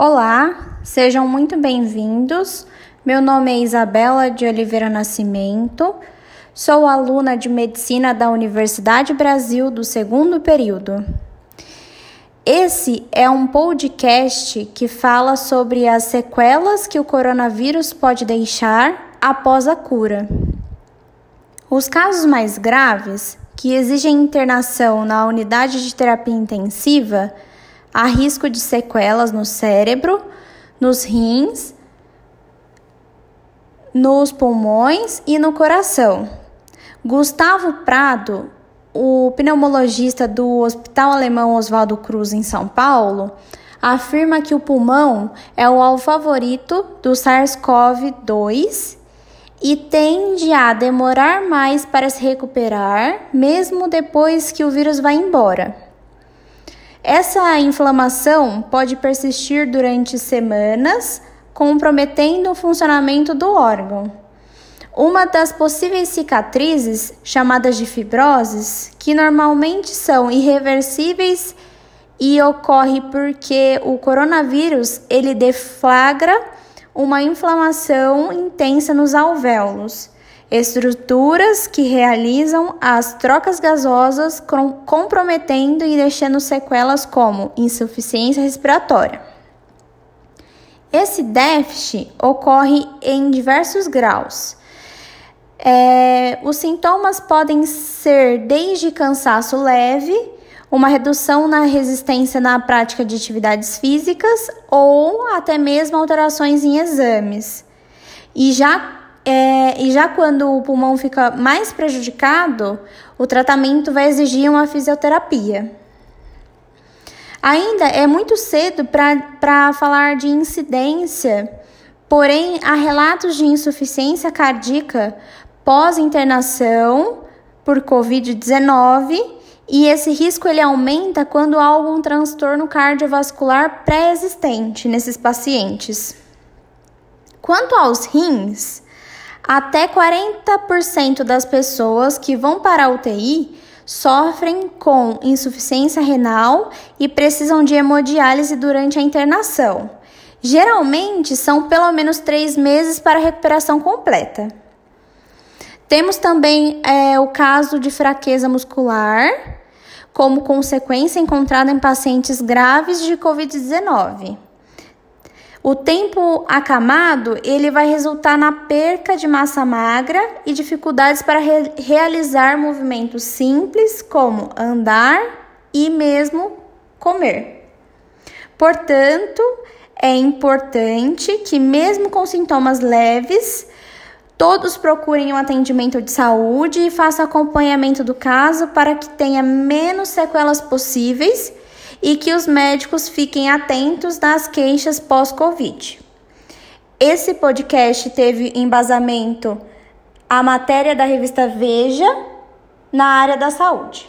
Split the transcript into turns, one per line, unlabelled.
Olá, sejam muito bem-vindos. Meu nome é Isabela de Oliveira Nascimento, sou aluna de Medicina da Universidade Brasil do segundo período. Esse é um podcast que fala sobre as sequelas que o coronavírus pode deixar após a cura. Os casos mais graves, que exigem internação na unidade de terapia intensiva, há risco de sequelas no cérebro, nos rins, nos pulmões e no coração. Gustavo Prado, o pneumologista do Hospital Alemão Oswaldo Cruz em São Paulo, afirma que o pulmão é o alvo favorito do SARS-CoV-2 e tende a demorar mais para se recuperar, mesmo depois que o vírus vai embora. Essa inflamação pode persistir durante semanas, comprometendo o funcionamento do órgão. Uma das possíveis cicatrizes, chamadas de fibroses, que normalmente são irreversíveis e ocorre porque o coronavírus ele deflagra uma inflamação intensa nos alvéolos estruturas que realizam as trocas gasosas, comprometendo e deixando sequelas como insuficiência respiratória. Esse déficit ocorre em diversos graus. É, os sintomas podem ser desde cansaço leve, uma redução na resistência na prática de atividades físicas ou até mesmo alterações em exames. E já é, e já quando o pulmão fica mais prejudicado, o tratamento vai exigir uma fisioterapia. Ainda é muito cedo para falar de incidência, porém há relatos de insuficiência cardíaca pós-internação por Covid-19 e esse risco ele aumenta quando há algum transtorno cardiovascular pré-existente nesses pacientes. Quanto aos rins, até 40% das pessoas que vão para a UTI sofrem com insuficiência renal e precisam de hemodiálise durante a internação. Geralmente são pelo menos três meses para recuperação completa. Temos também é, o caso de fraqueza muscular, como consequência encontrada em pacientes graves de Covid-19. O tempo acamado ele vai resultar na perca de massa magra e dificuldades para re realizar movimentos simples como andar e mesmo comer. Portanto, é importante que mesmo com sintomas leves, todos procurem um atendimento de saúde e façam acompanhamento do caso para que tenha menos sequelas possíveis e que os médicos fiquem atentos nas queixas pós-Covid. Esse podcast teve embasamento a matéria da revista Veja na área da saúde.